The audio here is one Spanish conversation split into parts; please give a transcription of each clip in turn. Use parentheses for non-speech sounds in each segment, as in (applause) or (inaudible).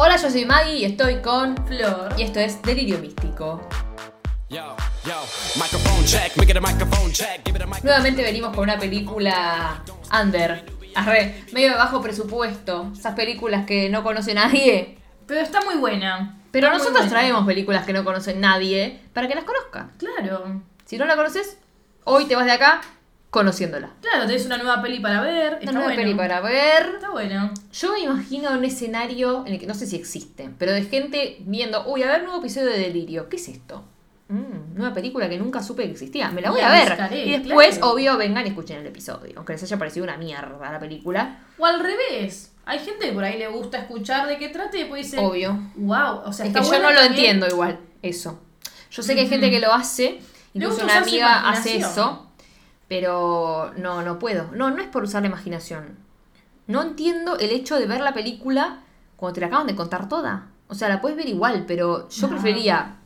Hola, yo soy Maggie y estoy con Flor. Y esto es Delirio Místico. Nuevamente venimos con una película under, arre, medio de bajo presupuesto. Esas películas que no conoce nadie. Pero está muy buena. Pero Está muy nosotros buena. traemos películas que no conoce nadie para que las conozca. Claro. Si no la conoces, hoy te vas de acá conociéndola. Claro, tenés una nueva peli para ver. Una Está nueva bueno. peli para ver. Está bueno. Yo me imagino un escenario en el que no sé si existe, pero de gente viendo, uy, a ver, nuevo episodio de Delirio. ¿Qué es esto? Mm, nueva película que nunca supe que existía. Me la voy La a ver. buscaré, y después, claro. obvio, vengan y escuchen el episodio. Aunque les haya parecido una mierda la película. O al revés. Hay gente que por ahí le gusta escuchar de qué trata y después dice, Obvio. wow, o sea, Es está que yo no lo también. entiendo igual, eso. Yo sé que hay gente que lo hace, incluso una amiga hace eso, pero no, no puedo. No, no es por usar la imaginación. No entiendo el hecho de ver la película cuando te la acaban de contar toda. O sea, la puedes ver igual, pero yo No. prefería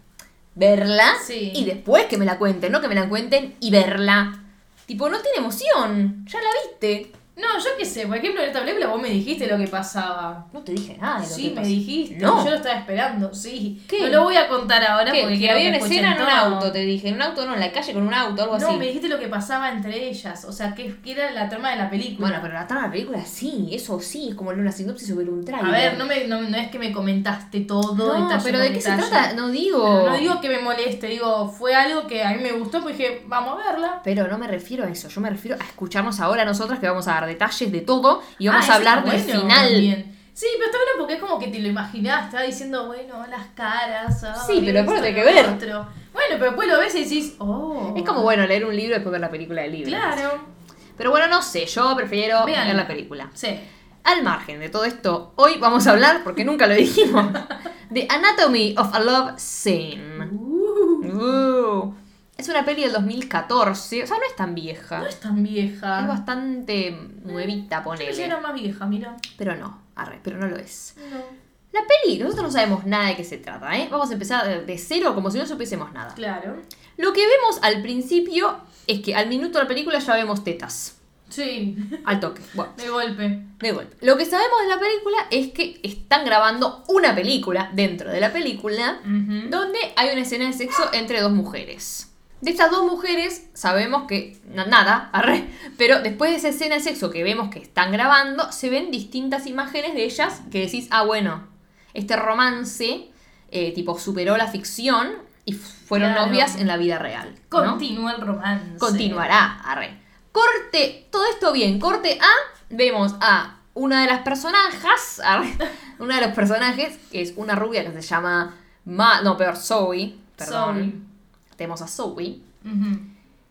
verla Sí. y después que me la cuenten, no que me la cuenten y verla. Tipo, no tiene emoción, ya la viste. No, yo qué sé, por ejemplo, en esta película vos me dijiste lo que pasaba. No te dije nada de lo Sí, que me pasó. dijiste. No. Yo lo estaba esperando, sí. ¿Qué? No lo voy a contar ahora ¿Qué? porque Que quiero había una escuchen escena en un todo. auto, te dije. En un auto no, en la calle con un auto, algo No, así. me dijiste lo que pasaba entre ellas. O sea, que, que era la trama de la película. Bueno, pero la trama de la película sí, eso sí, es como una sinopsis sobre un trailer. A ver, no, me, no, no es que me comentaste todo. No, detalle pero por ¿de qué se detalle. trata? No digo. Pero No digo que me moleste, digo, fue algo que a mí me gustó, pues dije, vamos a verla. Pero no me refiero a eso, yo me refiero a escucharnos ahora nosotras que vamos a dar detalles de todo y vamos Ah, a hablar está del bueno final. Sí, pero está bueno porque es como que te lo imaginás, estaba diciendo, bueno, las caras. ah, Sí, pero después hay que ver. otro. Bueno, pero después lo ves y decís, oh. Es como bueno leer un libro y después ver la película del libro. Claro. Pero bueno, no sé, yo prefiero Vean. ver la película. Sí. Al margen de todo esto, hoy vamos a hablar, porque nunca lo dijimos, (laughs) de Anatomy of a Love Scene. Uh. Es una peli del 2014, o sea, no es tan vieja. No es tan vieja. Es bastante nuevita, ponele. era más vieja, mira. Pero no, arre, pero no lo es. No. La peli, nosotros no sabemos nada de qué se trata, ¿eh? Vamos a empezar de- de cero como si no supiésemos nada. Claro. Lo que vemos al principio es que al minuto de la película ya vemos tetas. Sí. Al toque. Bueno, De golpe. de golpe. Lo que sabemos de la película es que están grabando una película dentro de la película donde hay una escena de sexo entre dos mujeres. De estas dos mujeres sabemos que na- nada, arre, pero después de esa escena de sexo que vemos que están grabando, se ven distintas imágenes de ellas que decís, ah, bueno, este romance eh, tipo superó la ficción y fueron Claro. novias en la vida real. ¿no? Continúa el romance. Continuará, arre. Corte, todo esto bien, corte A, vemos a una de las personajes, arre, una de los personajes, que es una rubia que se llama, Ma no, peor, Zoe, perdón. Zoe. Tenemos a Zoe.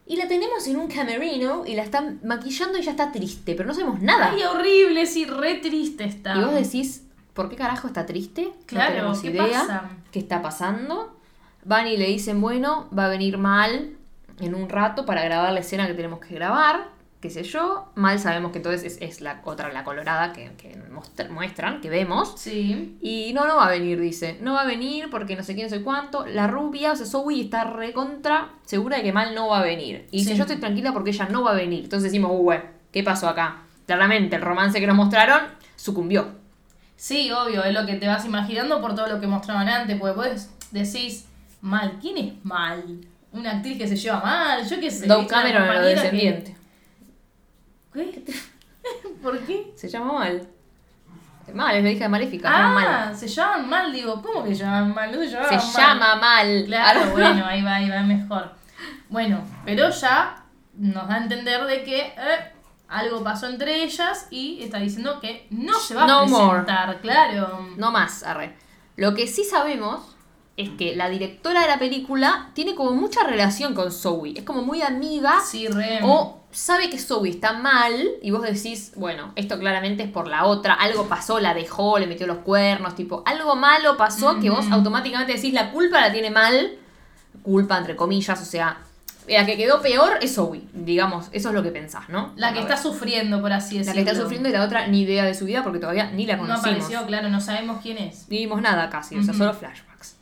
Y la tenemos en un camerino y la están maquillando y ya está triste, pero no sabemos nada. Ay, horrible, sí, re triste está. Y vos decís, ¿por qué carajo está triste? Claro, no tenemos ¿qué idea pasa? qué está pasando. Van y le dicen, bueno, va a venir mal en un rato para grabar la escena que tenemos que grabar, qué sé yo. Mal sabemos que entonces es, es la otra, la colorada que, que muestran, que vemos. Sí. Y no, no va a venir, dice. No va a venir porque no sé quién, no sé cuánto. La rubia, o sea, Zoe está recontra segura de que mal no va a venir. Y dice, Sí. yo estoy tranquila porque ella no va a venir. Entonces decimos, uy, ¿qué pasó acá? Claramente el romance que nos mostraron sucumbió. Sí, obvio, es lo que te vas imaginando por todo lo que mostraban antes, porque vos decís, mal, ¿quién es mal? Una actriz que se lleva mal, yo qué sé. Doug Cameron, que- descendiente. ¿Qué? (laughs) ¿Por qué? Se llama mal. Mal, es la hija de Maléfica. Ah, mal. se llaman mal, digo, ¿cómo que se llaman mal? No se llamaban Se mal. llama mal. Claro, bueno, ahí va, ahí va mejor. Bueno, pero ya nos da a entender de que eh, algo pasó entre ellas y está diciendo que no se va No a more. presentar, claro. No más, arre. Lo que sí sabemos es que la directora de la película tiene como mucha relación con Zoe. Es como muy amiga. Sí, re. O sabe que Zoe está mal y vos decís, bueno, esto claramente es por la otra, algo pasó, la dejó, le metió los cuernos, tipo, algo malo pasó que vos Ujú. automáticamente decís, la culpa la tiene mal, culpa entre comillas, o sea, la que quedó peor es Zoe, digamos, eso es lo que pensás, ¿no? La que está sufriendo, por así La decirlo. que está sufriendo y la otra ni idea de su vida porque todavía ni la No conocimos. apareció, claro, no sabemos quién es. Ni vimos nada casi, o sea, solo flashbacks.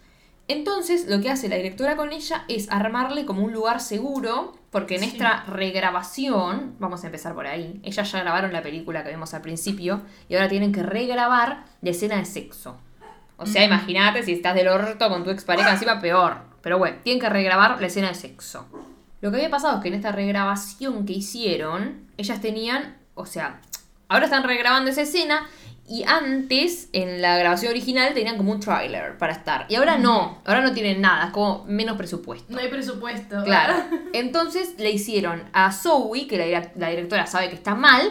Entonces, lo que hace la directora con ella es armarle como un lugar seguro, porque en Sí. esta regrabación, vamos a empezar por ahí, ellas ya grabaron la película que vimos al principio y ahora tienen que regrabar la escena de sexo. O sea, imagínate si estás del orto con tu expareja encima, peor. Pero bueno, tienen que regrabar la escena de sexo. Lo que había pasado es que en esta regrabación que hicieron, ellas tenían, o sea, ahora están regrabando esa escena y antes, en la grabación original, tenían como un trailer para estar. Y ahora no, ahora no tienen nada, es como menos presupuesto. No hay presupuesto. Claro. (laughs) Entonces le hicieron a Zoe, que la, la directora sabe que está mal,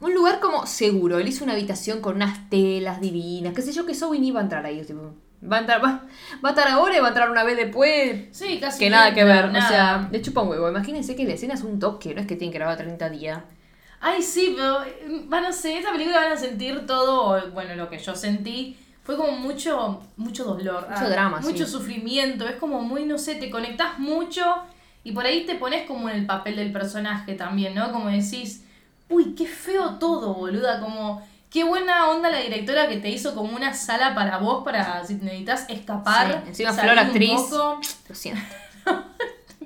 un lugar como seguro. Él hizo una habitación con unas telas divinas, qué sé yo, que Zoe ni iba a entrar ahí. tipo, va, a entrar, va, va a estar ahora y va a entrar una vez después. Sí, casi. Que nada que ver. nada. O sea, le chupa un huevo. Imagínense que la escena es un toque, no es que tienen que grabar 30 días. Ay, sí, pero eh, van a ser, esta película van a sentir todo, bueno, lo que yo sentí. Fue como mucho, mucho dolor. Mucho ah, drama, Mucho sí. sufrimiento. Es como muy, no sé, te conectás mucho y por ahí te pones como en el papel del personaje también, ¿no? Como decís, uy, qué feo todo, boluda. Como, qué buena onda la directora que te hizo como una sala para vos, para si necesitas escapar. Sí, encima Flor un actriz. poco. Lo siento,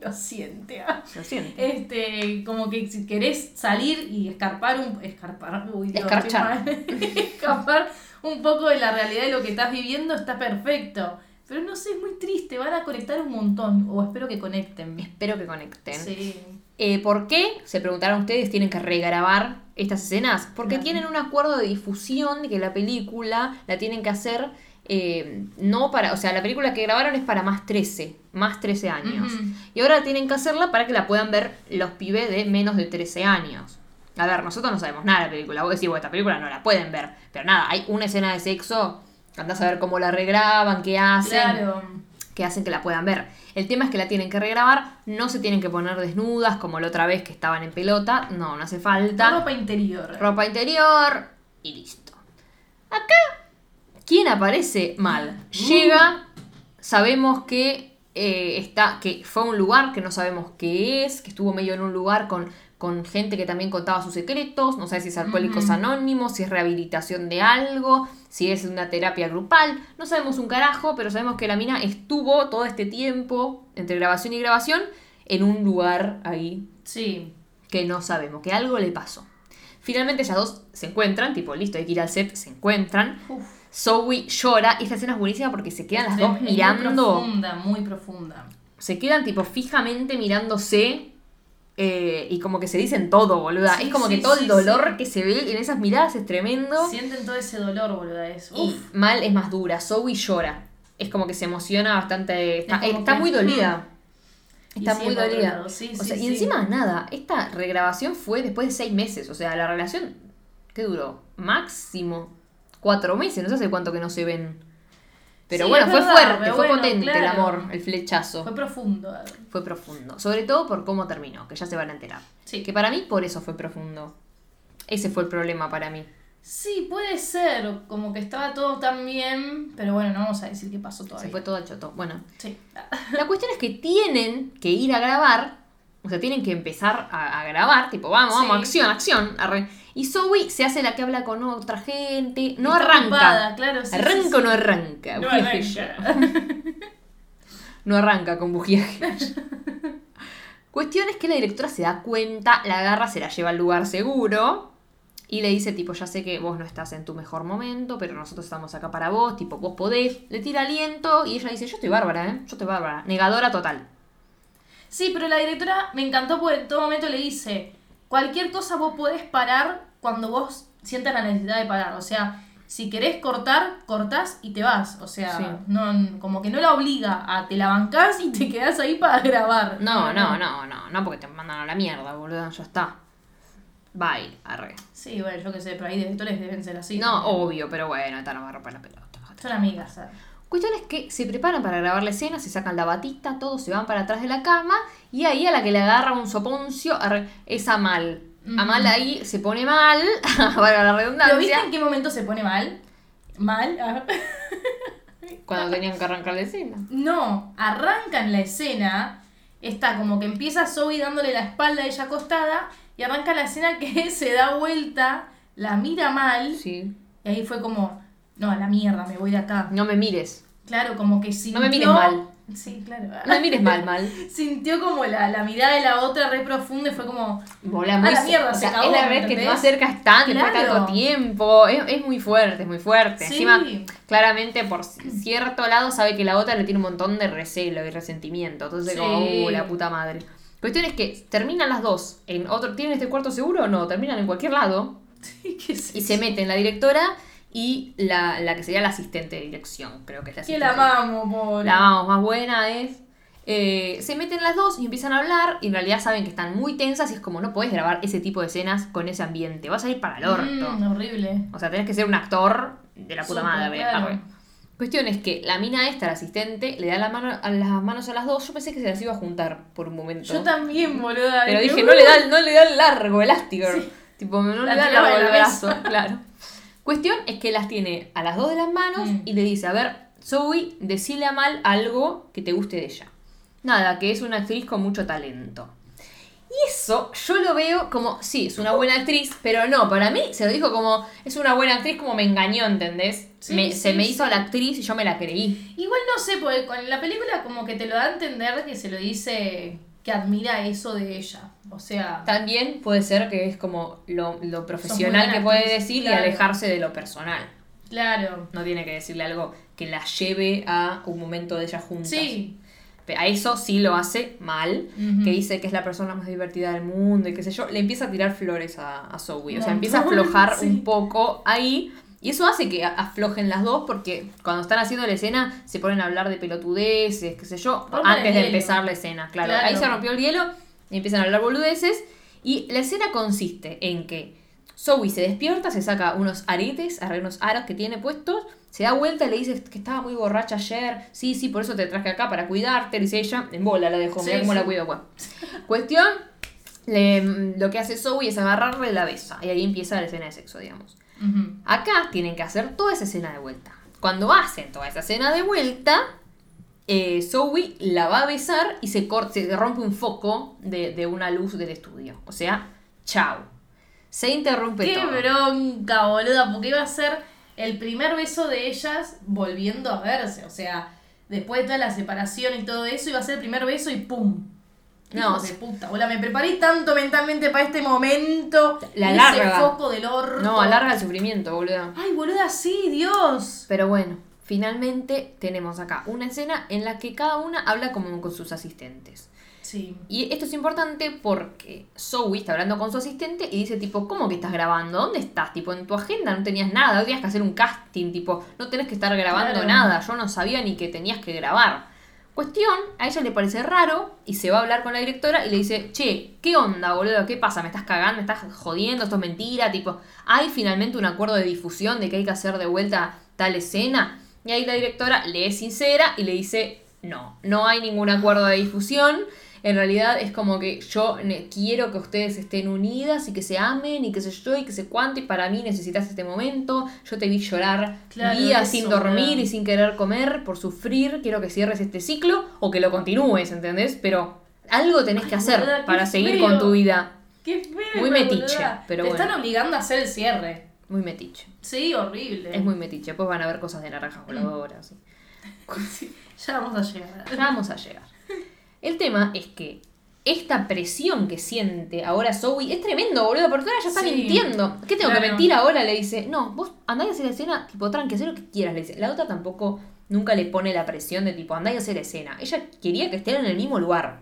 Lo siente. ah. lo siento. Este, como que si querés salir y escarpar un. Escarpar, uy, Dios, Escarchar. (laughs) escapar un poco de la realidad de lo que estás viviendo, está perfecto. Pero no sé, es muy triste, van a conectar un montón. O espero que conecten. Espero que conecten. Sí. Eh, ¿Por qué? Se preguntaron ustedes, tienen que regrabar estas escenas. Porque Claro. tienen un acuerdo de difusión de que la película la tienen que hacer eh, no para. O sea, la película que grabaron es para más 13, más 13 años. Y ahora tienen que hacerla para que la puedan ver los pibes de menos de 13 años. A ver, nosotros no sabemos nada de la película. Vos decís, bueno, esta película no la pueden ver. Pero nada, hay una escena de sexo. Andás a ver cómo la regraban, qué hacen Claro. que hacen que la puedan ver. El tema es que la tienen que regrabar, no se tienen que poner desnudas como la otra vez que estaban en pelota, no, no hace falta. Ropa interior. Ropa interior y listo. Acá, ¿quién aparece mal? Llega, sabemos que eh, está, que fue a un lugar que no sabemos qué es, que estuvo medio en un lugar con, con gente que también contaba sus secretos, no sé si es alcohólicos anónimos, si es rehabilitación de algo, si es una terapia grupal, no sabemos un carajo, pero sabemos que la mina estuvo todo este tiempo, entre grabación y grabación, en un lugar ahí Sí. que no sabemos, que algo le pasó. Finalmente ellas dos se encuentran, tipo, listo, hay que ir al set, se encuentran. Uf. Zoe llora, esta escena es buenísima porque se quedan las dos Es muy mirando, profunda, muy profunda. se quedan tipo fijamente mirándose eh, y como que se dicen todo, boluda. Sí, es como sí, que todo sí, el dolor que se ve en esas miradas es tremendo. Sienten todo ese dolor, boluda. Es. Y Uf. mal es más dura, Zoe llora. Es como que se emociona bastante, está, Es muy dolida. Y Está muy dolida. o sea, y encima nada, esta regrabación fue después de seis meses. O sea, la relación, ¿qué duró? Máximo cuatro meses, no sé hace cuánto que no se ven. Pero Sí, bueno, fue verdad, fuerte, fue bueno, potente el amor, el flechazo. Fue profundo. Fue profundo. Sobre todo por cómo terminó, que ya se van a enterar. Sí. Que para mí por eso fue profundo. Ese fue el problema para mí. Sí, puede ser. Como que estaba todo tan bien. Pero bueno, no vamos a decir qué pasó Se todavía. fue todo al choto. Bueno, Sí. (laughs) La cuestión es que tienen que ir a grabar, o sea, tienen que empezar a, a grabar, tipo, vamos, vamos, acción, acción. arre. Y Zoe se hace la que habla con otra gente, no Está arranca. ocupada, claro, sí, ¿Arranca sí, sí. o no arranca? No arranca. (laughs) No arranca con bujiaje. Cuestión es que la directora se da cuenta, la agarra, se la lleva al lugar seguro y le dice, tipo, ya sé que vos no estás en tu mejor momento, pero nosotros estamos acá para vos, tipo, vos podés. Le tira aliento y ella dice, yo estoy bárbara, ¿eh? Yo estoy bárbara. Negadora total. Sí, pero la directora me encantó porque en todo momento le dice, cualquier cosa vos podés parar cuando vos sientas la necesidad de parar. O sea, si querés cortar, cortás y te vas. O sea, Sí. no, como que no la obliga a te la bancás y te quedás ahí para grabar. No, no, no, no, no, porque te mandan a la mierda, boludo, ya está. Bye, arre. Sí, bueno, yo qué sé, pero ahí directores deben ser así. No, obvio, pero bueno, esta no va a romper la pelota. Son amigas, ¿sabes? Cuestión es que se preparan para grabar la escena, se sacan la batita, todos se van para atrás de la cama y ahí a la que le agarra un soponcio es a mal. A mal ahí se pone mal, (laughs) para la ¿Pero viste redundancia, en qué momento se pone mal? ¿Mal? (laughs) Cuando tenían que arrancar la escena. No, arrancan la escena, está como que empieza Zoe dándole la espalda a ella acostada y arranca la escena que (laughs) se da vuelta, la mira mal Sí. y ahí fue como, no, a la mierda, me voy de acá. No me mires. Claro, como que sintió... No me mires mal. Sí, claro. No me mires mal, mal. (laughs) Sintió como la, la mirada de la otra re profunda y fue como. A muy la mierda, o se sea, cagó, es la vez que están después de Claro. tanto tiempo. Es, es muy fuerte, es muy fuerte. Sí. Encima, claramente por c- cierto lado sabe que la otra le tiene un montón de recelo y resentimiento. Entonces, Sí. como, uh, la puta madre. Cuestión es que terminan las dos en otro. ¿Tienen este cuarto seguro o no? Terminan en cualquier lado. (laughs) ¿Qué es Y se meten la directora y la, la que sería la asistente de dirección, creo que es la Que asistente. la amamos, pobre. La vamos, más buena es. Eh, se meten las dos y empiezan a hablar y en realidad saben que están muy tensas y es como no podés grabar ese tipo de escenas con ese ambiente, vas a ir para el orto. Mm, horrible. O sea, tenés que ser un actor de la puta Súper, madre. claro. Cuestión es que la mina esta, la asistente, le da la mano, a las manos a las dos. Yo pensé que se las iba a juntar por un momento. Yo también, boluda. Pero Dije, no le da, no le da el largo, elástico. Sí. Tipo, no La le da tiraba largo el brazo, claro. Cuestión es que las tiene a las dos de las manos Mm. y le dice, a ver, Zoe, decile a Mal algo que te guste de ella. Nada, que es una actriz con mucho talento. Y eso yo lo veo como, sí, es una buena actriz, pero no, para mí se lo dijo como, es una buena actriz como me engañó, ¿entendés? Sí, Me- sí, se me sí. hizo la actriz y yo me la creí. Igual no sé, porque con la película como que te lo da a entender que se lo dice que admira eso de ella. O sea, También puede ser que es como lo, lo profesional que puede decir claro. y alejarse de lo personal. claro. No tiene que decirle algo que la lleve a un momento de ellas juntas. Sí. A eso sí lo hace mal, que dice que es la persona más divertida del mundo y qué sé yo. Le empieza a tirar flores a, a Zoe. O sea, empieza a aflojar (laughs) sí. un poco ahí. Y eso hace que aflojen las dos porque cuando están haciendo la escena se ponen a hablar de pelotudeces, qué sé yo, antes de empezar la escena. Claro, Claro. ahí se rompió el hielo y empiezan a hablar boludeces. Y la escena consiste en que Zoe se despierta, se saca unos aretes, unos aros que tiene puestos, se da vuelta y le dice que estaba muy borracha ayer. Sí, sí, por eso te traje acá para cuidarte. Le dice ella, en bola la dejó, mira Sí, cómo sí. la cuido. Bueno. (laughs) Cuestión, le- lo que hace Zoe es agarrarle la besa. Y ahí empieza la escena de sexo, digamos. Acá tienen que hacer toda esa escena de vuelta. Cuando hacen toda esa escena de vuelta, eh, Zoe la va a besar y se, cor- se rompe un foco de, de una luz del estudio. O sea, chao. Se interrumpe Qué todo. bronca, boluda, porque iba a ser el primer beso de ellas volviendo a verse. O sea, después de toda la separación y todo eso, iba a ser el primer beso y ¡pum! No, de puta, boluda, me preparé tanto mentalmente para este momento. La larga. foco del orto. No, alarga el sufrimiento, boludo. Ay, boluda, sí, Dios. Pero bueno, finalmente tenemos acá una escena en la que cada una habla como con sus asistentes. Sí. Y esto es importante porque Zoe está hablando con su asistente y dice tipo, ¿cómo que estás grabando? ¿Dónde estás? Tipo, en tu agenda no tenías nada, no tenías que hacer un casting, tipo, no tenés que estar grabando Claro. nada, yo no sabía ni que tenías que grabar. Cuestión, a ella le parece raro y se va a hablar con la directora y le dice, che, ¿qué onda, boludo? ¿Qué pasa? ¿Me estás cagando? ¿Me estás jodiendo? ¿Esto es mentira? Tipo, ¿hay finalmente un acuerdo de difusión de que hay que hacer de vuelta tal escena? Y ahí la directora le es sincera y le dice, no, no hay ningún acuerdo de difusión. En realidad es como que yo quiero que ustedes estén unidas y que se amen y que sé yo y que sé cuánto y para mí necesitas este momento. Yo te vi llorar Claro, días sin dormir y sin querer comer por sufrir. Quiero que cierres este ciclo o que lo continúes, ¿entendés? Pero algo tenés que hacer boluda, para seguir feo. con tu vida. Qué feo. Muy metiche, boluda. pero Te bueno. están obligando a hacer el cierre. Muy metiche. Sí, horrible. Es muy metiche. Después van a ver cosas de naranjas voladoras. Sí, (laughs) Ya vamos a llegar. Ya vamos a llegar. El tema es que esta presión que siente ahora Zoe es tremendo, boludo, porque ahora ya está Sí, mintiendo. ¿Qué tengo que mentir ahora? Le dice, no, vos andá y hacer la escena, tipo, tranqui, haz lo que quieras, le dice. La otra tampoco nunca le pone la presión de tipo, andá y hacer la escena. Ella quería que estén en el mismo lugar.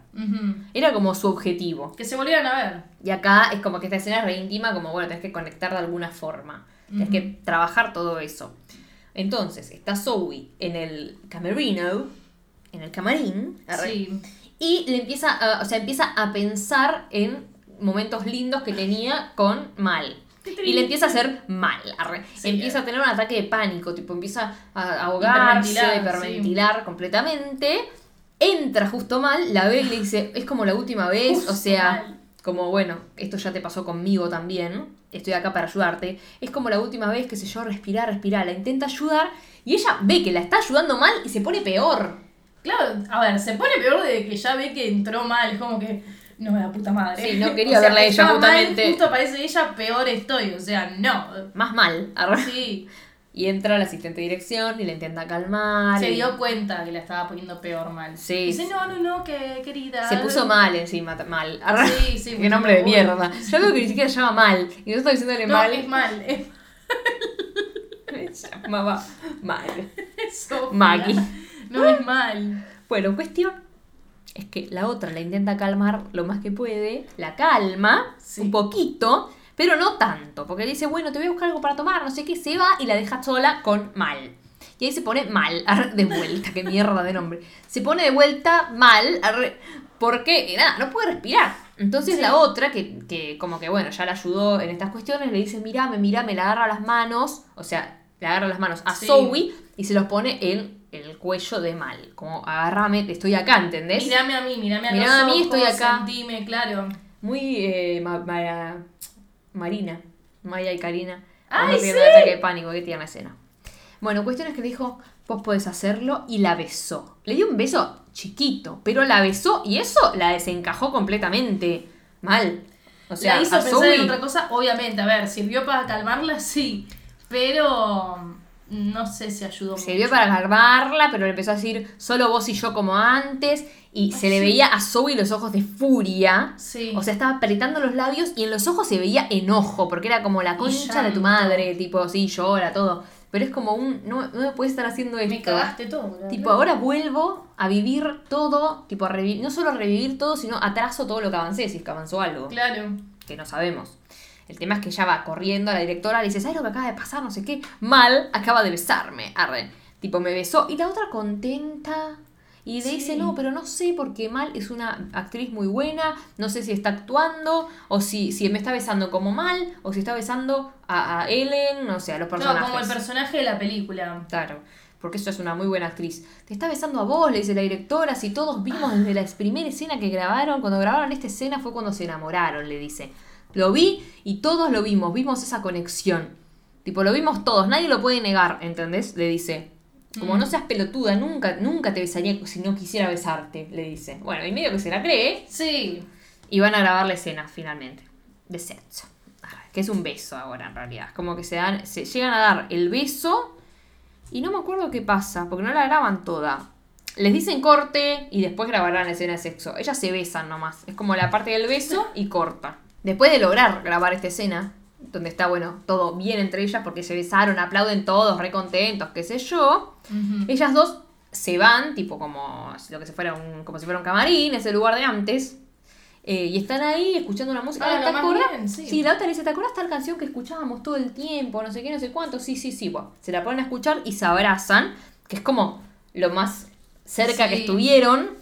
Era como su objetivo. Que se volvieran a ver. Y acá es como que esta escena es re íntima, como bueno, tenés que conectar de alguna forma. Tenés Ujú. que trabajar todo eso. Entonces, está Zoe en el camerino, en el camarín, arre, Sí. Y le empieza a, o sea, empieza a pensar en momentos lindos que tenía con Mal. Y le empieza a hacer mal. Sí. empieza a tener un ataque de pánico, tipo empieza a ahogarse, Hiperventilar, hiperventilar completamente. Entra justo mal, la ve y le dice, es como la última vez, o sea, mal. como bueno, esto ya te pasó conmigo también, estoy acá para ayudarte. Es como la última vez, qué sé yo, respirar, respirar, la intenta ayudar y ella ve que la está ayudando mal y se pone peor. Claro, a ver, se pone peor de que ya ve que entró mal, es como que, no, la puta madre. Sí, no (laughs) quería verla a ella, estaba mal, justamente. justo aparece ella, peor estoy, o sea, no. Más mal. arre. Sí. Y entra la asistente de dirección y la intenta calmar. Se y- dio cuenta que la estaba poniendo peor mal. Sí. Dice, no, no, no, que querida. Se puso mal encima, mal. Sí, sí, (laughs) Qué nombre de mierda. Yo veo que ni siquiera llama mal. Y nosotros diciéndole No, mal. es mal. Es (laughs) Se llamaba mal. eso. Maggie. No es mal. Bueno, cuestión es que la otra la intenta calmar lo más que puede, la calma Sí. un poquito, pero no tanto, porque le dice, bueno, te voy a buscar algo para tomar, no sé qué, se va y la deja sola con mal. Y ahí se pone mal, (laughs) de vuelta, qué mierda de nombre. Se pone de vuelta mal, porque, eh, nada, no puede respirar. Entonces Sí. la otra, que, que como que, bueno, ya la ayudó en estas cuestiones, le dice, mirame, mirame, le agarra las manos, o sea, le agarra las manos a Sí. Zoe y se los pone en el cuello de mal. Como, agárrame, estoy acá, ¿entendés? Mírame a mí, mírame a Mirame los a mí, ojos, estoy acá. Sentime, claro. Muy eh, ma- ma- Marina, Maya y Karina. ¡Ay, sí! un ataque de pánico, que tierna escena. Bueno, cuestión es que le dijo, vos podés hacerlo, y la besó. Le dio un beso chiquito, pero la besó y eso la desencajó completamente mal. O sea, la hizo a pensar Zoe- en otra cosa, obviamente, a ver, sirvió para calmarla, sí. Pero no sé si ayudó Se vio para calmarla, pero le empezó a decir solo vos y yo como antes. Y se le sí. veía a Zoe los ojos de furia. Sí. O sea, estaba apretando los labios y en los ojos se veía enojo, porque era como la concha de tu madre, tipo, sí, llora, todo. Pero es como un, no, no me puedes estar haciendo esto. me cagaste todo. la Tipo, verdad. ahora vuelvo a vivir todo, tipo, a revivir, no solo a revivir todo, sino atraso todo lo que avancé, si es que avanzó algo Claro. que no sabemos. El tema es que ella va corriendo a la directora, le dice, ¿sabes lo que acaba de pasar? No sé qué. Mal, acaba de besarme. Arre. Tipo, me besó. Y la otra contenta. Y le Sí. dice, no, pero no sé, porque Mal es una actriz muy buena. No sé si está actuando, o si, si me está besando como Mal, o si está besando a, a Ellen, o sea, a los No, personajes. como el personaje de la película. Claro, porque ella es una muy buena actriz. Te está besando a vos, le dice la directora, si todos vimos desde la primera escena que grabaron, cuando grabaron esta escena fue cuando se enamoraron, le dice. Lo vi y todos lo vimos, vimos esa conexión. Tipo, lo vimos todos, nadie lo puede negar, ¿entendés? Le dice. Como Mm. no seas pelotuda, nunca, nunca te besaría si no quisiera besarte, le dice. Bueno, y medio que se la cree, Sí. y van a grabar la escena finalmente. De sexo. Que es un beso ahora en realidad. Como que se dan. Se llegan a dar el beso. Y no me acuerdo qué pasa. Porque no la graban toda. Les dicen corte y después grabarán la escena de sexo. Ellas se besan nomás. Es como la parte del beso (laughs) y corta. Después de lograr grabar esta escena. Donde está, bueno, todo bien entre ellas porque se besaron, aplauden todos, re contentos, qué sé yo. Ellas dos se van, tipo como lo que se fuera un, como si fuera un camarín, ese lugar de antes. eh, y están ahí escuchando una música. Ah, Ah, ¿te acordás? sí. la otra le dice, ¿te acuerdas tal canción que escuchábamos todo el tiempo? No sé qué, no sé cuánto. Sí, sí, sí. Bueno, se la ponen a escuchar y se abrazan, que es como lo más cerca que estuvieron.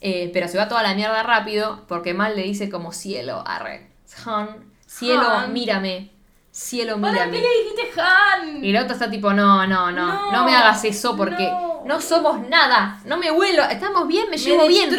eh, pero se va toda la mierda rápido porque Mal le dice como cielo, arre. Han, cielo, Han. mírame. Cielo, ¿Para mírame. qué le dijiste Han? Y la otra está tipo, no, no, no, no, No, me hagas eso porque no. no. somos nada. No me vuelo, estamos bien, me, Me llevo bien.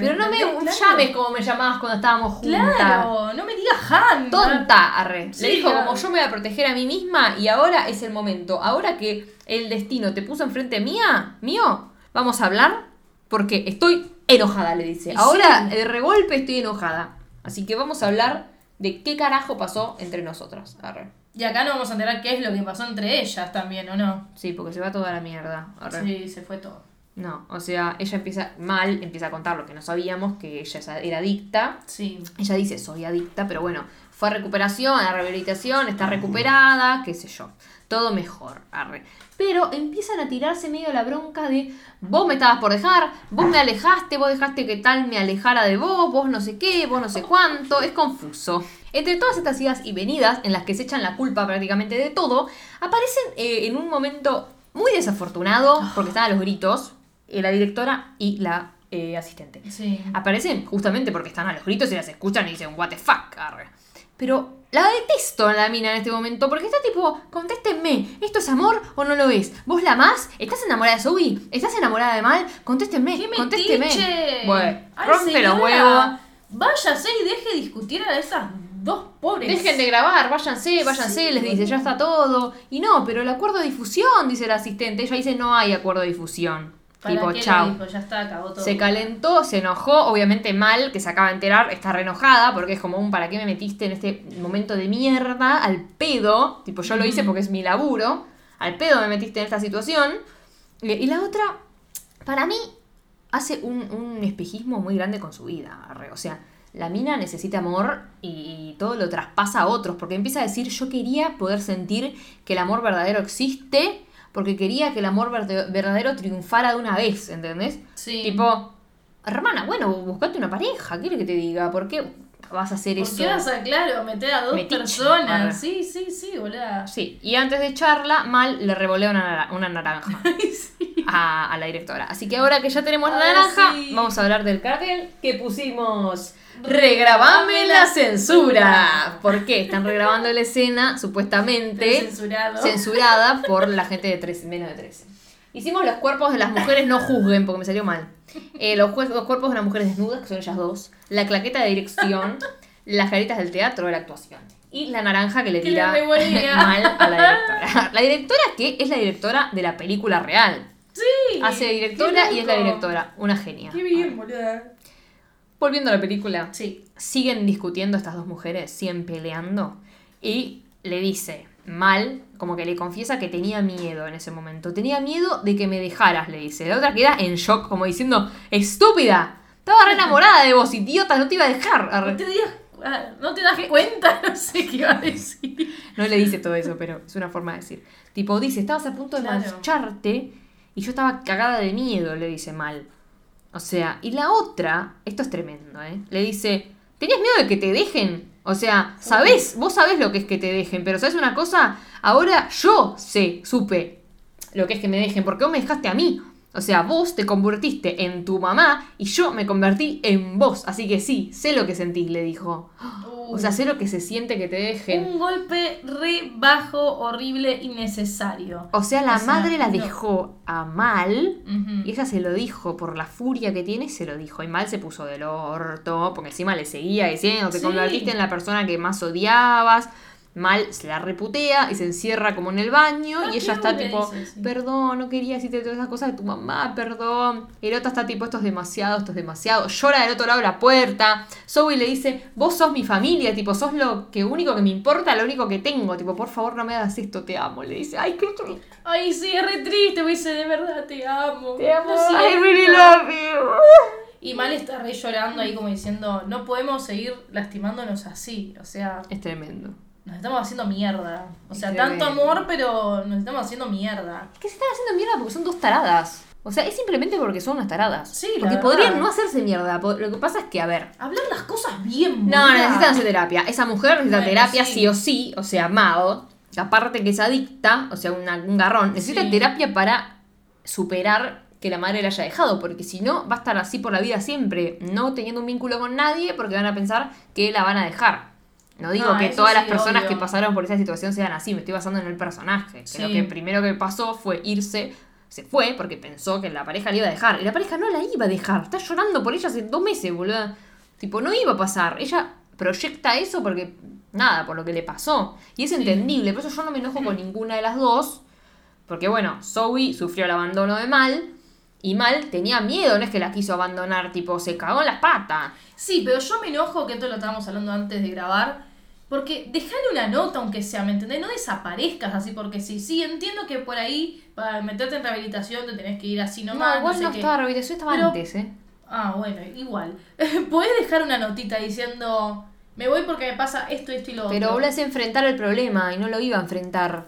Pero no me llames como me llamabas cuando estábamos juntas. Claro, no me digas Han. Tonta, arre. Sí, Le dijo claro. como yo me voy a proteger a mí misma y ahora es el momento. Ahora que el destino te puso enfrente mía, mío, vamos a hablar porque estoy enojada, le dice. Ahora sí. de regolpe estoy enojada. Así que vamos a hablar de qué carajo pasó entre nosotras. Arre. Y acá no vamos a enterar qué es lo que pasó entre ellas también, ¿o no? Sí, porque se va toda la mierda. Arre. Sí, se fue todo. No, o sea, ella empieza mal, empieza a contar lo que no sabíamos, que ella era adicta. Sí. Ella dice, soy adicta, pero bueno, fue a recuperación, a rehabilitación, está recuperada, qué sé yo. Todo mejor, arre. Pero empiezan a tirarse medio la bronca de, vos me estabas por dejar, vos me alejaste, vos dejaste que tal me alejara de vos, vos no sé qué, vos no sé cuánto, es confuso. Entre todas estas idas y venidas, en las que se echan la culpa prácticamente de todo, aparecen eh, en un momento muy desafortunado, porque están a los gritos, eh, la directora y la eh, asistente. Sí. Aparecen justamente porque están a los gritos y las escuchan y dicen, what the fuck, arre. Pero la detesto a la mina en este momento porque está tipo, contéstenme, ¿esto es amor o no lo es? ¿Vos la amás? ¿Estás enamorada de Zoe? ¿Estás enamorada de Mal? Contéstenme, ¡Qué contéstenme. Bueno, Ay, rompe los huevos. Váyase y deje discutir a esas dos pobres. Dejen de grabar, váyanse, váyanse, Sí, les dice, ya está todo. Y no, pero el acuerdo de difusión, dice la asistente. Ella dice, no hay acuerdo de difusión. ¿Para tipo? Ya está, acabó todo. Se calentó, se enojó, obviamente mal, que se acaba de enterar, está re enojada, porque es como un ¿para qué me metiste en este momento de mierda al pedo? Tipo, yo lo hice porque es mi laburo. al pedo me metiste en esta situación. Y, la otra, para mí, hace un, un espejismo muy grande con su vida. arre. O sea, la mina necesita amor y, todo lo traspasa a otros, porque empieza a decir, yo quería poder sentir que el amor verdadero existe, porque quería que el amor verdadero triunfara de una vez, ¿entendés? Sí. Tipo, hermana, bueno, buscate una pareja, ¿qué quiere que te diga? ¿Por qué vas a hacer ¿Por eso? qué vas a, claro, meter a dos Metiche, personas? Sí, sí, sí, boluda. Sí, y antes de echarla, Mal le revolea una, una naranja (laughs) sí. a, a la directora. Así que ahora que ya tenemos la naranja, sí. vamos a hablar del cartel que pusimos. Regrabame la censura. ¿Por qué? Están regrabando la escena, supuestamente censurada por la gente de 13, menos de 13. Hicimos los cuerpos de las mujeres, no juzguen porque me salió mal. Eh, los, cuerpos de las mujeres desnudas, que son ellas dos. La claqueta de dirección. las caritas del teatro de la actuación. Y la naranja que le tira mal a la directora. La directora que es la directora de la película real. Sí. Hace directora y es la directora. Una genia. Qué bien, boluda. Volviendo a la película. Sí. Siguen discutiendo estas dos mujeres, siguen peleando. Y le dice, mal, como que le confiesa que tenía miedo en ese momento. Tenía miedo de que me dejaras, le dice. La otra queda en shock, como diciendo, estúpida. Estaba re enamorada de vos, idiota, no te iba a dejar. No te, digas, ah, no te das cuenta, no sé qué iba a decir. No le dice todo eso, pero es una forma de decir. Tipo, dice, estabas a punto de Claro. marcharte y yo estaba cagada de miedo, le dice mal. O sea, y la otra, esto es tremendo, ¿eh? Le dice, ¿tenías miedo de que te dejen? O sea, ¿sabés? Vos sabés lo que es que te dejen, pero ¿sabés una cosa? Ahora yo sé, supe lo que es que me dejen, porque vos me dejaste a mí. O sea, vos te convertiste en tu mamá y yo me convertí en vos. Así que sí, sé lo que sentís, le dijo. O sea, sé lo que se siente que te dejen. Un golpe re bajo, horrible, innecesario. O sea, la O sea, madre la no. dejó a mal y ella se lo dijo por la furia que tiene, se lo dijo. Y mal se puso del orto, porque encima le seguía diciendo, te Sí. convertiste en la persona que más odiabas. Mal se la reputea y se encierra como en el baño Ah, y ella está tipo, dice, sí. perdón, no quería decirte todas esas cosas de tu mamá, perdón. Y el otro está tipo, esto es demasiado, esto es demasiado. Llora del otro lado de la puerta. Zoe le dice, vos sos mi familia, tipo, sos lo que único que me importa, lo único que tengo. Tipo, por favor no me hagas esto, te amo. Le dice, ay, qué triste. Ay, sí, es re triste, me dice, de verdad te amo. Te amo. I really love you. Y Mal está re llorando ahí como diciendo, no podemos seguir lastimándonos así. O sea, Es tremendo. Nos estamos haciendo mierda. O sea, Es tanto amor, pero nos estamos haciendo mierda. Que se están haciendo mierda porque son dos taradas. O sea, es simplemente porque son unas taradas. Sí, la Porque verdad. podrían no hacerse mierda. Lo que pasa es que, a ver. Hablar las cosas bien, No, boluda. necesitan hacer terapia. Esa mujer necesita Bueno, terapia sí. sí. o sí. O sea, Mal, aparte que es adicta, o sea, una- un garrón, necesita Sí. terapia para superar que la madre la haya dejado. Porque si no, va a estar así por la vida siempre. No teniendo un vínculo con nadie porque van a pensar que la van a dejar. No digo No, que todas las personas obvio. que pasaron por esa situación sean así, me estoy basando en el personaje. Que Sí. lo que primero que pasó fue irse, se fue porque pensó que la pareja le iba a dejar. Y la pareja no la iba a dejar. Está llorando por ella hace dos meses, boludo. Tipo, no iba a pasar. Ella proyecta eso porque, nada, por lo que le pasó. Y es Sí. entendible. Por eso yo no me enojo con ninguna de las dos. Porque, bueno, Zoe sufrió el abandono de Mal. Y Mal tenía miedo, no es que la quiso abandonar, tipo, se cagó en las patas. Sí, pero yo me enojo, que esto lo estábamos hablando antes de grabar, porque dejale una nota aunque sea, ¿me entendés? No desaparezcas así porque sí. Sí, entiendo que por ahí, para meterte en rehabilitación, te tenés que ir así nomás. no, igual sé no estaba rehabilitación, estaba Pero- antes, ¿eh? Ah, bueno, igual. (laughs) Podés dejar una notita diciendo, me voy porque me pasa esto, esto y lo Pero otro. hablas de enfrentar el problema y no lo iba a enfrentar.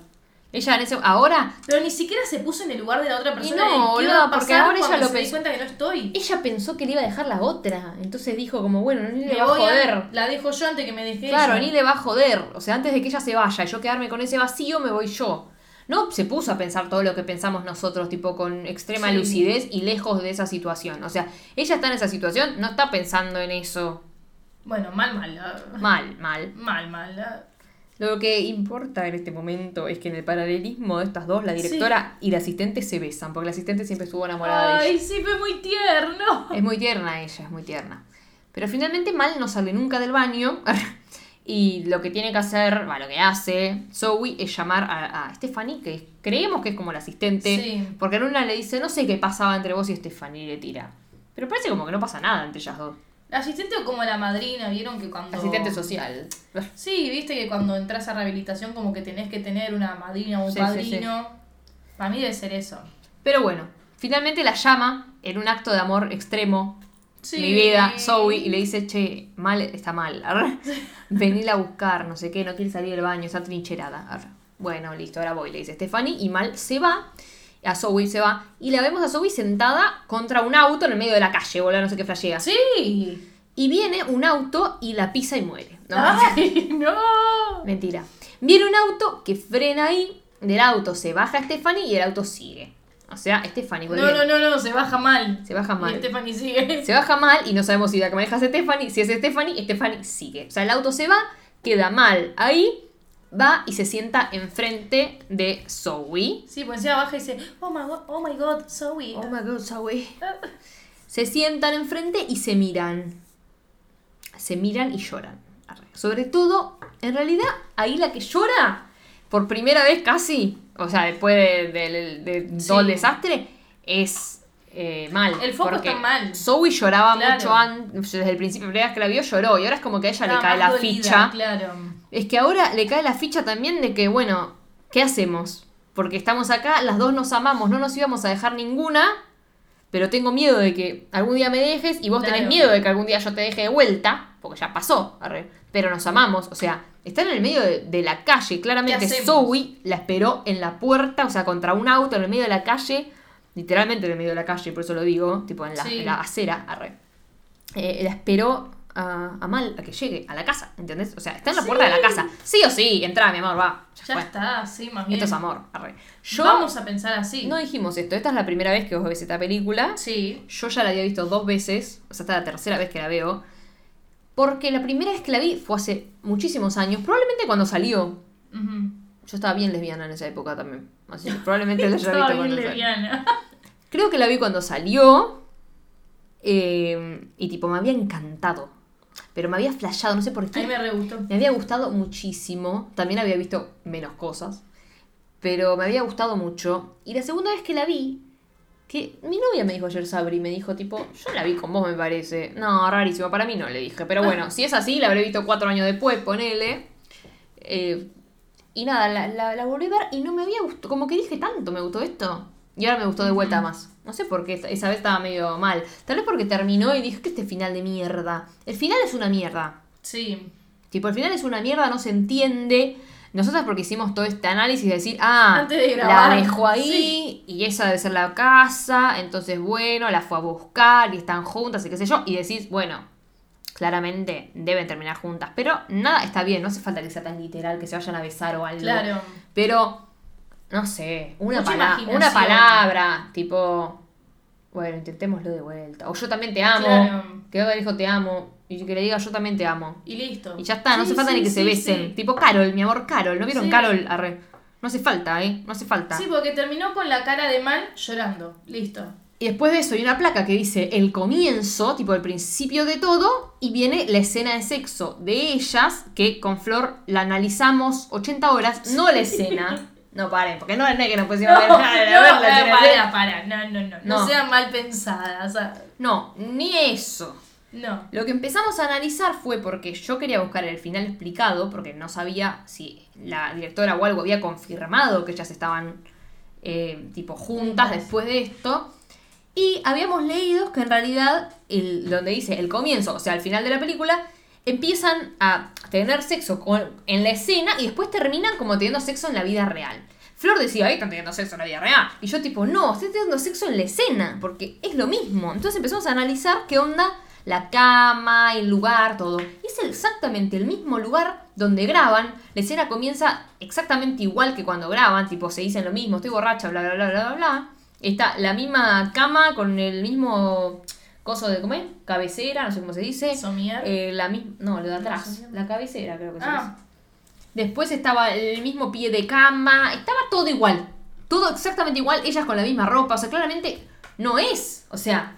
Ella en ese. Ahora, Pero ni siquiera se puso en el lugar de la otra persona. no, de qué va a porque pasar ahora ella cuando lo se pensó. cuenta que no estoy. ella pensó que le iba a dejar la otra. Entonces dijo, como, bueno, ni le Me va a voy a- joder. la dejo yo antes que me deje Claro, ella. ni le va a joder. O sea, antes de que ella se vaya y yo quedarme con ese vacío, me voy yo. No se puso a pensar todo lo que pensamos nosotros, tipo con extrema Sí. lucidez y lejos de esa situación. O sea, ella está en esa situación, no está pensando en eso. Bueno, mal, mal. ah, Mal, mal. Mal, mal. ah. Lo que importa en este momento es que en el paralelismo de estas dos, la directora y la asistente se besan, porque la asistente siempre estuvo enamorada de ella. Ay, sí, fue muy tierno. Es muy tierna ella, es muy tierna. Pero finalmente Mal no sale nunca del baño. (laughs) Y lo que tiene que hacer, va, lo que hace Zoe es llamar a, a Stephanie, que creemos que es como la asistente. Sí. Porque en una le dice, no sé qué pasaba entre vos y Stephanie, y le tira. Pero parece como que no pasa nada entre ellas dos. La asistente o como la madrina, vieron que cuando. Asistente social. Sí, viste que cuando entras a rehabilitación, como que tenés que tener una madrina o un Sí, sí, padrino. Para mí debe ser eso. Pero bueno, finalmente la llama en un acto de amor extremo. Sí. Mi vida, Zoe, y le dice, che, mal, está mal. arre. (laughs) Venila a buscar, no sé qué, no quiere salir del baño, está trincherada. Bueno, listo, ahora voy, le dice Stephanie, y mal se va. A Zoe se va. Y la vemos a Zoe sentada contra un auto en el medio de la calle, boludo, no sé qué flashea. Sí. Y viene un auto y la pisa y muere. No, Ay, (laughs) no. Mentira. Viene un auto que frena ahí. Del auto se baja Stephanie y el auto sigue. O sea, Stephanie. No, no, no, no, se baja mal. Se baja mal. Y Stephanie sigue. (laughs) Se baja mal y no sabemos si la que maneja es Stephanie. Si es Stephanie, Stephanie sigue. O sea, el auto se va, queda mal ahí, va y se sienta enfrente de Zoe. Sí, pues encima baja y dice, oh my god, oh my god, Zoe. Oh my god, Zoe. (laughs) Se sientan enfrente y se miran. Se miran y lloran. Sobre todo, en realidad, ahí la que llora, por primera vez casi, o sea, después de, de- de todo el desastre, es eh, mal. El foco está mal. Zoe lloraba Claro. mucho antes, desde el principio, la primera vez que la vio lloró, y ahora es como que a ella le cae la dolida, ficha. Claro. Es que ahora le cae la ficha también de que, bueno, ¿qué hacemos? Porque estamos acá, las dos nos amamos, no nos íbamos a dejar ninguna, pero tengo miedo de que algún día me dejes y vos tenés miedo de que algún día yo te deje de vuelta, porque ya pasó, arre, pero nos amamos, o sea, está en el medio de, de la calle, claramente. Zoe la esperó en la puerta, o sea, contra un auto en el medio de la calle, literalmente en el medio de la calle, por eso lo digo, tipo en la, Sí. en la acera, arre. Eh, la esperó a, a Mal a que llegue a la casa, ¿entendés? O sea, está en la puerta de la casa. Sí o sí, entra, mi amor, va. Ya, está, sí, más bien. Esto es amor. arre. Yo Vamos a pensar así. no dijimos esto. Esta es la primera vez que vos ves esta película. Sí. Yo ya la había visto dos veces. O sea, esta es la tercera vez que la veo. Porque la primera vez que la vi fue hace muchísimos años. Probablemente cuando salió. Ujú. Yo estaba bien lesbiana en esa época también. Así que probablemente la (laughs) haya visto bien cuando salió. leviana. Creo que la vi cuando salió. eh, y tipo, me había encantado. Pero me había flashado, no sé por A qué. mí me re gustó. Me había gustado muchísimo. También había visto menos cosas. Pero me había gustado mucho. Y la segunda vez que la vi, que mi novia me dijo ayer Sabri, me dijo tipo, yo la vi con vos me parece. No, rarísimo, para mí no le dije. Pero bueno, si es así, la habré visto cuatro años después, ponele. Eh, y nada, la, la, la volví a ver y no me había gustado. Como que dije tanto, me gustó esto. Y ahora me gustó de vuelta más. No sé por qué, esa- vez estaba medio mal. Tal vez porque terminó y dije que este final de mierda. El final es una mierda. Sí. Tipo, al final es una mierda, no se entiende. Nosotras porque hicimos todo este análisis de decir, ah, Antes de grabar, la dejó ahí y esa debe ser la casa, entonces bueno, la fue a buscar y están juntas y qué sé yo, y decís, bueno, claramente deben terminar juntas, pero nada, está bien, no hace falta que sea tan literal, que se vayan a besar o algo. Claro. Pero, no sé, una, pala- una palabra, tipo, bueno, intentémoslo de vuelta. O yo también te amo, Claro. que Oda dijo te amo, y que le diga yo también te amo. Y listo. Y ya está, no hace falta sí, ni que se besen. Tipo Carol, mi amor Carol. ¿No vieron. Carol? Arre. No hace falta, ¿eh? No hace falta. Sí, porque terminó con la cara de mal llorando. Listo. Y después de eso hay una placa que dice el comienzo, tipo el principio de todo, y viene la escena de sexo de ellas, que con Flor la analizamos 80 horas, no la (laughs) escena. No paren, porque no, no es que nos pusimos No, a ver, (laughs) a ver no, de para, para. No, no, no. No, No. sean mal pensadas. O sea, No, ni eso. no. Lo que empezamos a analizar fue porque yo quería buscar el final explicado, porque no sabía si la directora o algo había confirmado que ellas estaban eh, tipo juntas después de esto. Y habíamos leído que en realidad, el, donde dice el comienzo, o sea, al final de la película, empiezan a tener sexo con- en la escena y después terminan como teniendo sexo en la vida real. Flor decía, ahí están teniendo sexo en la vida real. Y yo tipo, no, estoy teniendo sexo en la escena, porque es lo mismo. Entonces empezamos a analizar qué onda la cama, el lugar, todo. Y es exactamente el mismo lugar donde graban. La escena comienza exactamente igual que cuando graban, tipo, se dicen lo mismo, estoy borracha, bla, bla, bla, bla, bla. Está la misma cama con el mismo coso de comer, cabecera, no sé cómo se dice. Somier. Eh, la misma, no, lo de atrás, la cabecera creo que se Ah. dice. Después estaba el mismo pie de cama, estaba todo igual. Todo exactamente igual, ellas con la misma ropa, o sea, claramente no es. O sea,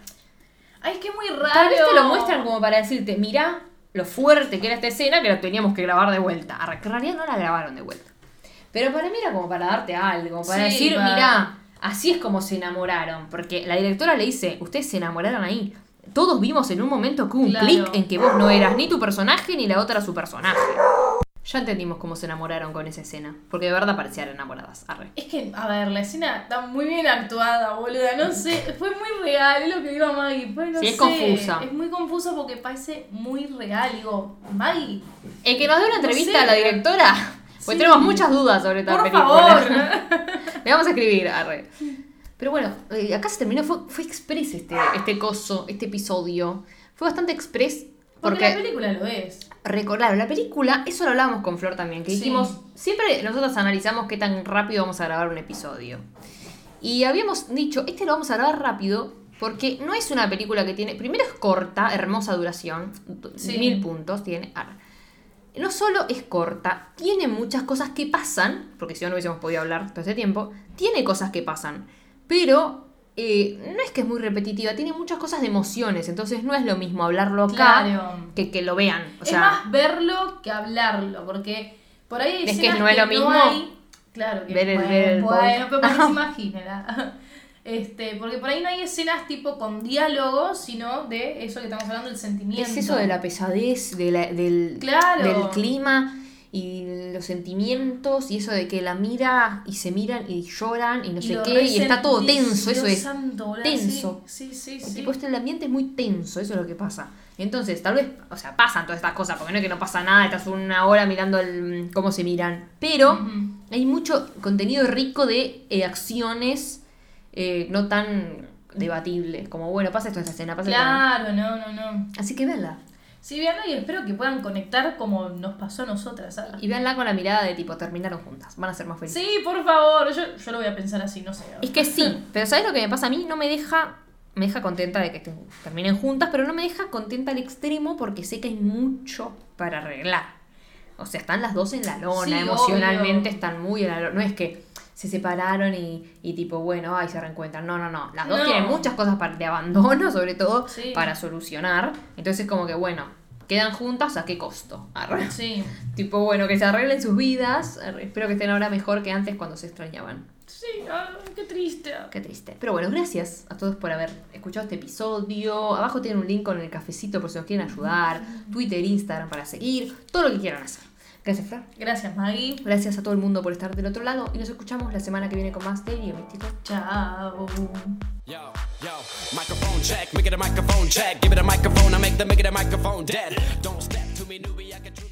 Ay, es que es muy raro. tal vez te lo muestran como para decirte, mirá lo fuerte que era esta escena que la teníamos que grabar de vuelta. Que en realidad no la grabaron de vuelta. Pero para mí era como para darte algo, para Sí, decir, para- mirá, así es como se enamoraron. Porque la directora le dice, ustedes se enamoraron ahí. Todos vimos en un momento que hubo un Claro. clic en que vos no eras ni tu personaje ni la otra su personaje. Ya entendimos cómo se enamoraron con esa escena. Porque de verdad parecían enamoradas. Arre. Es que, a ver, la escena está muy bien actuada, boluda. No sé, fue muy real, es lo que digo a Maggie. Pues, no Sí, es sé, confusa. Es muy confusa porque parece muy real. Digo, Maggie, El que nos dé una No entrevista sé. a la directora. Pues Sí. tenemos muchas dudas sobre esta por película. favor. (laughs) Le vamos a escribir, arre. Pero bueno, eh, acá se terminó, fue, fue express este, este coso, este episodio. Fue bastante express Porque, porque, la película lo es. recordar la película, eso lo hablábamos con Flor también, que Sí. dijimos, siempre nosotros analizamos qué tan rápido vamos a grabar un episodio. Y habíamos dicho, este lo vamos a grabar rápido porque no es una película que tiene, primero es corta, hermosa duración, Sí. mil puntos tiene. No solo es corta, tiene muchas cosas que pasan, porque si no no hubiésemos podido hablar todo este tiempo, tiene cosas que pasan, pero eh, no es que es muy repetitiva, tiene muchas cosas de emociones, entonces no es lo mismo hablarlo acá Claro. que que lo vean. O es sea, más verlo que hablarlo, porque por ahí hay Es que no es lo mismo hay- claro que ver el- bueno, ver el bueno, pero se la- (laughs) Este, porque por ahí no hay escenas tipo con diálogo, sino de eso que estamos hablando, el sentimiento. es eso de la pesadez, de la- del, Claro. del clima y los sentimientos y eso de que la mira y se miran y lloran y no Y sé qué y está todo tenso, eso es santo, tenso. Sí, sí, sí. tipo este el ambiente es muy tenso, eso es lo que pasa. Entonces, tal vez, o sea, pasan todas estas cosas, porque no es que no pasa nada, estás una hora mirando el, cómo se miran. Pero hay mucho contenido rico de eh, acciones eh, no tan debatibles, como bueno, pasa esto en esta escena, pasa esto. Claro, no, no, no. Así que véanla. Sí, veanla y espero que puedan conectar como nos pasó a nosotras. ¿sabes? Y véanla con la mirada de tipo, terminaron juntas, van a ser más felices. Sí, por favor, yo, yo lo voy a pensar así, no sé. Es que sí, pero ¿sabes lo que me pasa a mí? No me deja, me deja contenta de que estén- terminen juntas, pero no me deja contenta al extremo porque sé que hay mucho para arreglar. O sea, están las dos en la lona, Sí, emocionalmente obvio. están muy en la lona. No es que se separaron y, y tipo, bueno, ay, se reencuentran. No, no, no. Las dos No. tienen muchas cosas para, de abandono, (laughs) sobre todo, Sí. para solucionar. Entonces, como que, bueno, quedan juntas a qué costo. Arre. Sí, (laughs) Tipo, bueno, que se arreglen sus vidas. Arre. Espero que estén ahora mejor que antes cuando se extrañaban. sí, ay, qué triste. Qué triste. Pero bueno, gracias a todos por haber escuchado este episodio. Abajo tienen un link con el cafecito por si nos quieren ayudar. Twitter, Instagram para seguir. Todo lo que quieran hacer. Gracias, Flor. Gracias, Maggie. Gracias a todo el mundo por estar del otro lado. Y nos escuchamos la semana que viene con más Daily Místico. Chao. Yo, yo, microphone check, make it a microphone check. Give it a microphone, I make the make it a microphone dead. Don't step to me, newbie, I can truly.